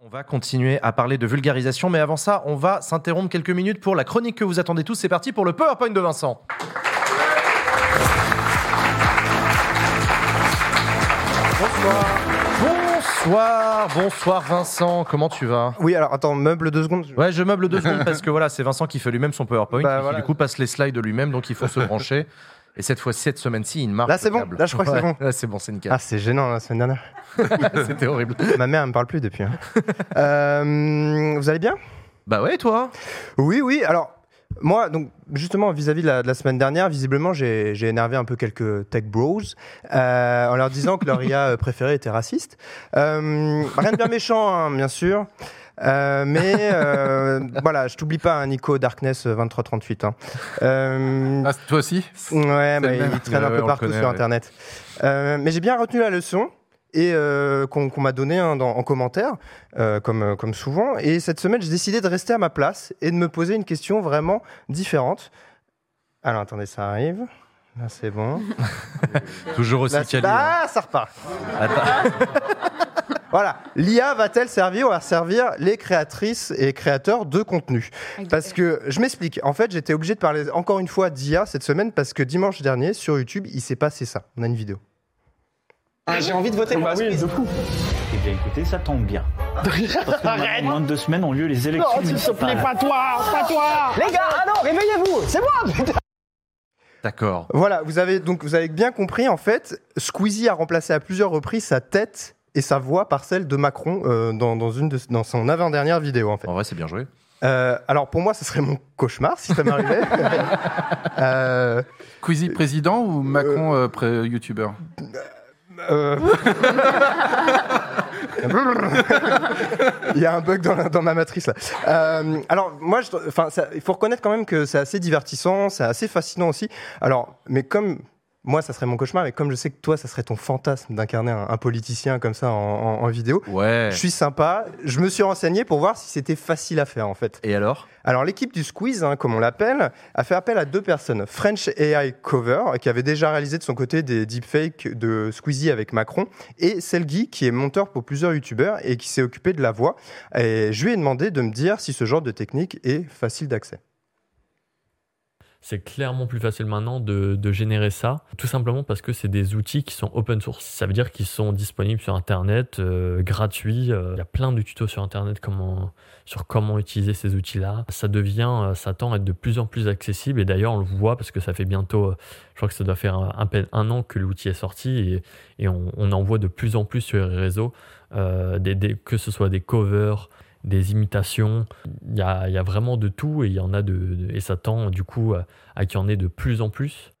On va continuer à parler de vulgarisation, mais avant ça, on va s'interrompre quelques minutes pour la chronique que vous attendez tous. C'est parti pour le PowerPoint de Vincent. Bonsoir. Bonsoir, bonsoir Vincent, comment tu vas? Oui, alors attends, meuble deux secondes. Ouais, je meuble deux secondes parce que voilà, c'est Vincent qui fait lui-même son PowerPoint, Bah, et qui voilà. du coup passe les slides de lui-même, donc il faut se brancher. Et cette fois-ci, cette semaine-ci, il marque. Là, c'est bon. câble. Là, je crois que c'est bon. Là, c'est bon, c'est nickel. Ah, c'est gênant la semaine dernière. C'était horrible. Ma mère, elle me parle plus depuis. hein. Euh, vous allez bien? Bah ouais, toi? Oui, oui. Alors, moi, donc, justement, vis-à-vis de, la, de la semaine dernière, visiblement, j'ai énervé un peu quelques tech bros euh, en leur disant que leur IA préférée était raciste. Euh, rien de bien méchant, hein, bien sûr. Euh, mais euh, voilà, je t'oublie pas, hein, Nico Darkness euh, 2338. Hein. Euh, Ah, toi aussi? Ouais, même. il traîne Ouais, un peu partout connaît, sur ouais. Internet. Euh, mais j'ai bien retenu la leçon et euh, qu'on m'a donné hein, dans- en commentaire, euh, comme, euh, comme souvent. Et cette semaine, j'ai décidé de rester à ma place et de me poser une question vraiment différente. Alors, attendez, ça arrive. Là, c'est bon. Toujours aussi Là, hein. ah, ça repart. Voilà, l'IA va-t-elle servir ou va servir les créatrices et créateurs de contenu? Parce que je m'explique. En fait, j'étais obligé de parler encore une fois d'IA cette semaine parce que dimanche dernier sur YouTube, il s'est passé ça. On a une vidéo. Ah, J'ai envie de voter pour la Suisse. Eh bien écoutez, ça tombe bien. Parce que dans moins de deux semaines ont lieu les élections Non, s'il te plaît, pas toi, pas toi Les gars, ah non, réveillez-vous, c'est moi putain D'accord. Voilà, vous avez donc vous avez bien compris en fait, Squeezie a remplacé à plusieurs reprises sa tête et sa voix par celle de Macron euh, dans, dans une de, dans son avant-dernière vidéo en fait. En vrai, c'est bien joué. Euh, alors pour moi, ce serait mon cauchemar si ça m'arrivait. euh, Queasy président ou Macron euh, youtubeur euh, Il y a un bug dans, ma matrice. Euh, alors moi, il faut reconnaître quand même que c'est assez divertissant, c'est assez fascinant aussi. Alors, mais comme moi, ça serait mon cauchemar, mais comme je sais que toi, ça serait ton fantasme d'incarner un, un politicien comme ça en, en- en vidéo, Ouais. je suis sympa. Je me suis renseigné pour voir si c'était facile à faire en fait. Et alors? Alors l'équipe du Squeeze, hein, comme on l'appelle, a fait appel à deux personnes. French AI Cover, qui avait déjà réalisé de son côté des deepfakes de Squeezie avec Macron, et Selgi, qui est monteur pour plusieurs youtubeurs et qui s'est occupé de la voix. Et je lui ai demandé de me dire si ce genre de technique est facile d'accès. C'est clairement plus facile maintenant de, de générer ça, tout simplement parce que c'est des outils qui sont open source. Ça veut dire qu'ils sont disponibles sur Internet, euh, gratuits. euh, Il y a plein de tutos sur Internet sur comment utiliser ces outils-là. Ça devient, euh, ça tend à être de plus en plus accessible. Et d'ailleurs, on le voit parce que ça fait bientôt, je crois que ça doit faire à peine un an que l'outil est sorti et, et on, en voit de plus en plus sur les réseaux, des, des- que ce soit des covers, des imitations. Il y a, il y a vraiment de tout et il y en a de, de- et ça tend du coup à, à qu'il y en ait de plus en plus.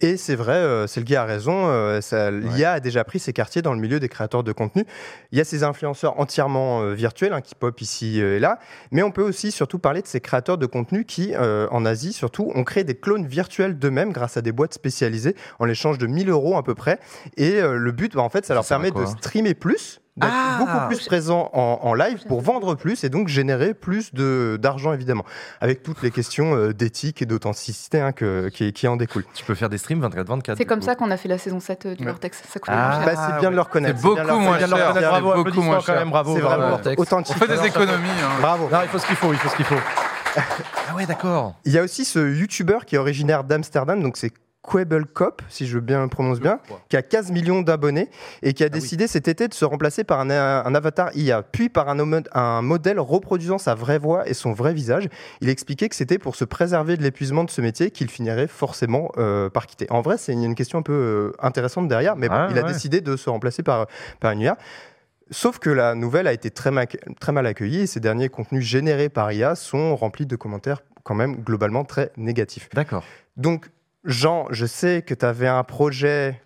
Et c'est vrai, euh, Selgi a raison, euh, ça- l'IA a déjà pris ses quartiers dans le milieu des créateurs de contenu. Il y a ces influenceurs entièrement euh, virtuels hein, qui pop ici euh, et là, mais on peut aussi surtout parler de ces créateurs de contenu qui, en Asie surtout, ont créé des clones virtuels d'eux-mêmes grâce à des boîtes spécialisées en l'échange de 1000 euros à peu près. Et le but, bah, en fait, ça leur permet de streamer plus, d'être Ah beaucoup plus présent en, en live pour vendre plus et donc générer plus de- d'argent évidemment, avec toutes les questions euh, d'éthique et d'authenticité hein, que- qui, qui en découlent. Tu peux faire des streams 24-24. C'est comme ça qu'on a fait la saison 7 du Ouais. Vortex. Ça coûte Ah, moins cher. Bah, c'est bien de le reconnaître. C'est bien beaucoup moins cher. Bien de le Bravo, beaucoup moins quand cher. même, bravo. C'est bravo, vraiment Vortex. On authentique. fait des économies. hein. Bravo. Non, il faut ce qu'il faut, il faut ce qu'il faut. ah ouais, d'accord. Il y a aussi ce YouTuber qui est originaire d'Amsterdam, donc c'est Quable Cop, si je bien prononce bien, qui a 15 millions d'abonnés et qui a oui. décidé cet été de se remplacer par un, un avatar IA, puis par un, modèle reproduisant sa vraie voix et son vrai visage. Il expliquait que c'était pour se préserver de l'épuisement de ce métier qu'il finirait forcément euh, par quitter. En vrai, c'est une, une question un peu euh, intéressante derrière, mais bon, Ah, il a décidé de se remplacer par, par une IA. Sauf que la nouvelle a été très, ma- très mal accueillie et ces derniers contenus générés par IA sont remplis de commentaires quand même globalement très négatifs. D'accord. Donc, Jean, je sais que tu avais un projet.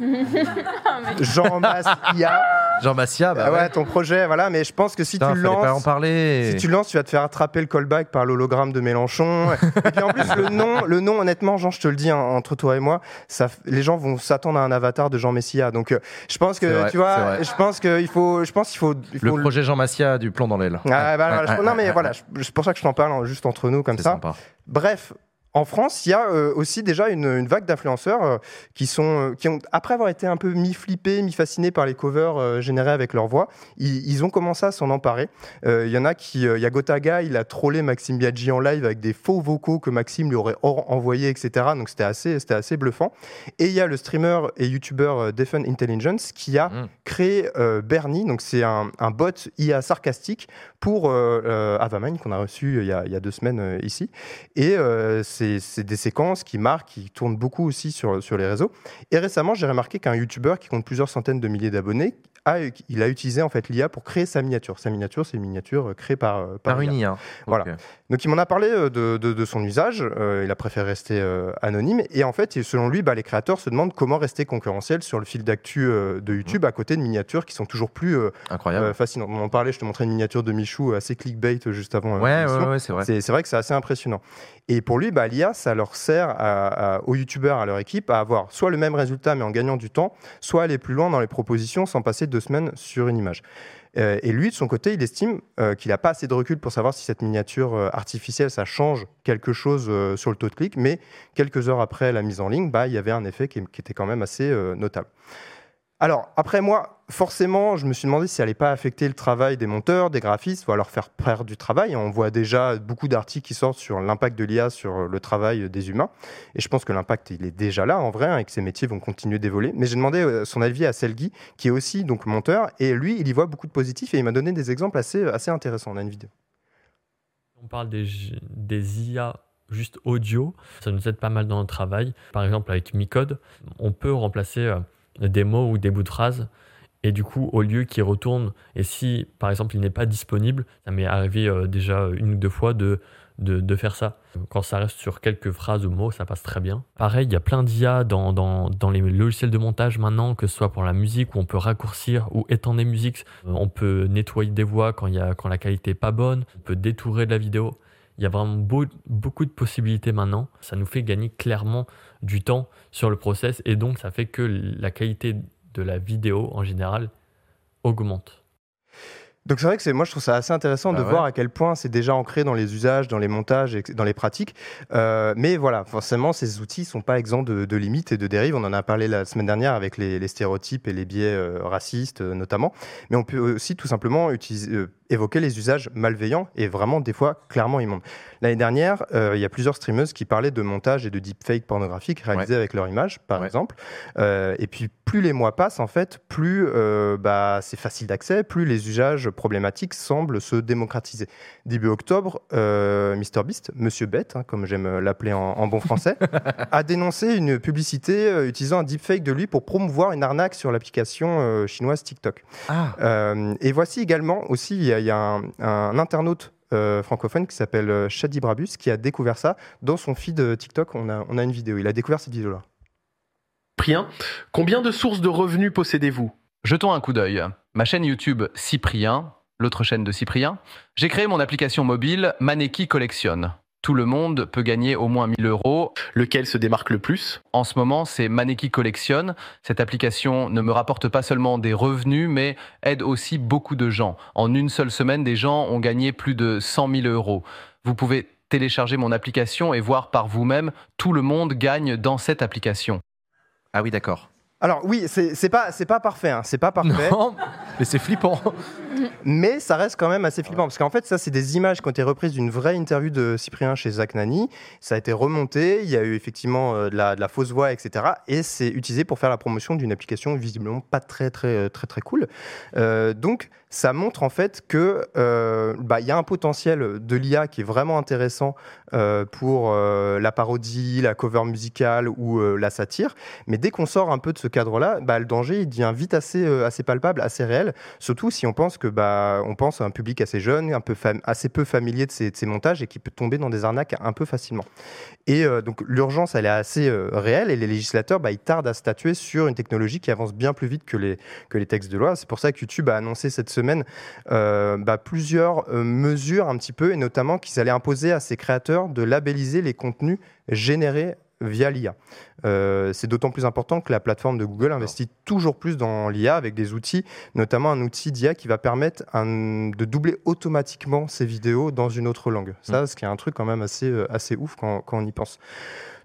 Jean Masse IA. Jean Massia, bah Ah ouais, ouais. ton projet, voilà, mais je pense que si Putain, tu le fallait pas en lances. parler. Si tu le lances, tu vas te faire attraper le callback par l'hologramme de Mélenchon. et puis en plus, le nom, le nom, honnêtement, Jean, je te le dis, hein, entre toi et moi, ça, les gens vont s'attendre à un avatar de Jean Messia. Donc, euh, je pense que, vrai, tu vois, je pense qu'il faut, je pense qu'il faut, il Le faut projet Jean Massia du plomb dans l'aile. Ah, bah, non, mais ouais, voilà, c'est pour ça que je t'en parle hein, juste entre nous comme C'est ça. sympa. Bref, En France, il y a euh, aussi déjà une, une vague d'influenceurs euh, qui, sont, euh, qui ont, après avoir été un peu mi-flippés, mi-fascinés par les covers générés avec leur voix, ils, ils ont commencé à s'en emparer. Il y en a qui, il y a Gotaga, il a trollé Maxime Biaggi en live avec des faux vocaux que Maxime lui aurait envoyés, etc. Donc c'était assez, c'était assez bluffant. Et il y a le streamer et youtubeur Defun Intelligence qui a Mm. créé Bernie, donc c'est un, un bot IA sarcastique pour Avamind qu'on a reçu il y a, il y a deux semaines ici. Et c'est c'est des séquences qui marquent, qui tournent beaucoup aussi sur, sur les réseaux. Et récemment, j'ai remarqué qu'un youtubeur qui compte plusieurs centaines de milliers d'abonnés, a, il a utilisé en fait l'IA pour créer sa miniature. Sa miniature, c'est une miniature euh, créée par, euh, par Par une IA. Voilà. Donc il m'en a parlé euh, de, de- de son usage, euh, il a préféré rester euh, anonyme, et en fait, selon lui, bah, les créateurs se demandent comment rester concurrentiels sur le fil d'actu euh, de YouTube à côté de miniatures qui sont toujours plus Incroyable. fascinantes. On en parlait, je te montrais une miniature de Michou assez clickbait juste avant. ouais, ouais, ouais, c'est vrai. C'est c'est vrai que c'est assez impressionnant. Et pour lui, bah, l'IA, ça leur sert à- à- aux youtubeurs, à leur équipe, à avoir soit le même résultat mais en gagnant du temps, soit aller plus loin dans les propositions sans passer deux semaines sur une image. Euh, et lui, de son côté, il estime euh, qu'il n'a pas assez de recul pour savoir si cette miniature euh, artificielle, ça change quelque chose sur le taux de clic, mais quelques heures après la mise en ligne, bah, il y avait un effet qui, était quand même assez notable. Alors, après moi, forcément, je me suis demandé si ça n'allait pas affecter le travail des monteurs, des graphistes, ou alors faire perdre du travail. On voit déjà beaucoup d'articles qui sortent sur l'impact de l'IA sur le travail des humains. Et je pense que l'impact, il est déjà là, en vrai, hein, et que ces métiers vont continuer d'évoluer. Mais j'ai demandé euh, son avis à Selgi, qui est aussi donc monteur, et lui, il y voit beaucoup de positifs, et il m'a donné des exemples assez, assez intéressants. On a une vidéo. On parle des IA juste audio, ça nous aide pas mal dans le travail. Par exemple, avec Micode, on peut remplacer euh, des mots ou des bouts de phrases. Et du coup, au lieu qu'il retourne, et si par exemple il n'est pas disponible, ça m'est arrivé euh, déjà une ou deux fois de, de, de faire ça. Quand ça reste sur quelques phrases ou mots, ça passe très bien. Pareil, il y a plein d'IA dans, dans, dans les logiciels de montage maintenant, que ce soit pour la musique, où on peut raccourcir ou étendre des musiques. On peut nettoyer des voix quand, y a, quand la qualité n'est pas bonne. On peut détourer de la vidéo. Il y a vraiment beau- beaucoup de possibilités maintenant. Ça nous fait gagner clairement du temps sur le process et donc ça fait que la qualité de la vidéo en général augmente. Donc c'est vrai que c'est, moi je trouve ça assez intéressant Bah de ouais. voir à quel point c'est déjà ancré dans les usages, dans les montages, et dans les pratiques. Euh, mais voilà, forcément ces outils sont pas exempts de, de limites et de dérives. On en a parlé la semaine dernière avec les, les stéréotypes et les biais euh, racistes euh, notamment. Mais on peut aussi tout simplement utiliser, évoquer les usages malveillants et vraiment des fois clairement immondes. L'année dernière, il y a plusieurs streameuses qui parlaient de montage et de deepfake pornographique réalisés avec leur image, par Ouais. exemple. Et puis plus les mois passent en fait, plus bah, c'est facile d'accès, plus les usages problématiques semblent se démocratiser. Début octobre, euh, MrBeast, Monsieur Bête, hein, comme j'aime l'appeler en, en bon français, a dénoncé une publicité euh, utilisant un deepfake de lui pour promouvoir une arnaque sur l'application euh, chinoise TikTok. Ah, Euh, et voici également aussi, il y a, il y a un, un internaute euh, francophone qui s'appelle Shadi Brabus qui a découvert ça dans son feed TikTok. On a, on a une vidéo. Il a découvert cette vidéo-là. Cyprien, combien de sources de revenus possédez-vous? Jetons un coup d'œil. Ma chaîne YouTube Cyprien, l'autre chaîne de Cyprien, j'ai créé mon application mobile Maneki Collection. Tout le monde peut gagner au moins 1000 euros. Lequel se démarque le plus? En ce moment, c'est Maneki Collection. Cette application ne me rapporte pas seulement des revenus, mais aide aussi beaucoup de gens. En une seule semaine, des gens ont gagné plus de 100 000 euros. Vous pouvez télécharger mon application et voir par vous-même, tout le monde gagne dans cette application. ah oui, d'accord. Alors oui, c'est pas, c'est pas parfait. hein, c'est pas parfait. Non, mais c'est flippant. Mais ça reste quand même assez flippant parce qu'en fait, ça, c'est des images qui ont été reprises d'une vraie interview de Cyprien chez Zach Nani. Ça a été remonté, il y a eu effectivement euh, de, la, de la fausse voix, etc. Et c'est utilisé pour faire la promotion d'une application visiblement pas très, très, très, très cool. Euh, donc, ça montre en fait que euh, bah, y a un potentiel de l'IA qui est vraiment intéressant euh, pour euh, la parodie, la cover musicale ou euh, la satire. Mais dès qu'on sort un peu de ce cadre-là, bah, le danger il devient vite assez, assez palpable, assez réel. Surtout si on pense que bah, on pense à un public assez jeune, un peu assez peu familier de ces, montages et qui peut tomber dans des arnaques un peu facilement. Et donc l'urgence, elle est assez réelle et les législateurs, bah, ils tardent à statuer sur une technologie qui avance bien plus vite que les, que les textes de loi. C'est pour ça que YouTube a annoncé cette semaine euh, bah, plusieurs euh, mesures un petit peu, et notamment qu'ils allaient imposer à ces créateurs de labelliser les contenus générés via l'IA. Euh, c'est d'autant plus important que la plateforme de Google investit toujours plus dans l'IA avec des outils, notamment un outil d'IA qui va permettre un- de doubler automatiquement ces vidéos dans une autre langue. Ça, ce qui est un truc quand même assez, assez ouf quand, quand on y pense.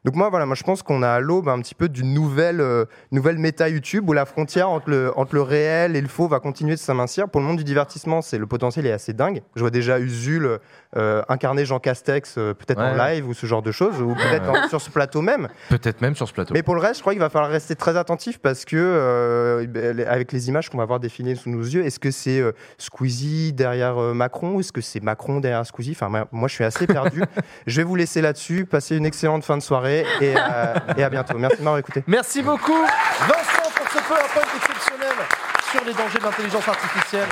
Donc moi, voilà, moi je pense qu'on a à l'aube un petit peu d'une nouvelle, euh, nouvelle méta YouTube où la frontière entre le, entre le réel et le faux va continuer de s'amincir. Pour le monde du divertissement, c'est le potentiel est assez dingue. Je vois déjà Usul euh, incarner Jean Castex euh, peut-être en live ou ce genre de choses, ou peut-être sur ce plateau même. Peut-être même sur ce plateau. Mais pour le reste, je crois qu'il va falloir rester très attentif parce que, avec les images qu'on va voir défiler sous nos yeux, est-ce que c'est Squeezie derrière Macron ou est-ce que c'est Macron derrière Squeezie? Enfin, moi- je suis assez perdu. je vais vous laisser là-dessus. Passez une excellente fin de euh, et, à bientôt. Merci de m'avoir écouté. Merci beaucoup, Vincent, pour ce PowerPoint exceptionnel sur les dangers de l'intelligence artificielle.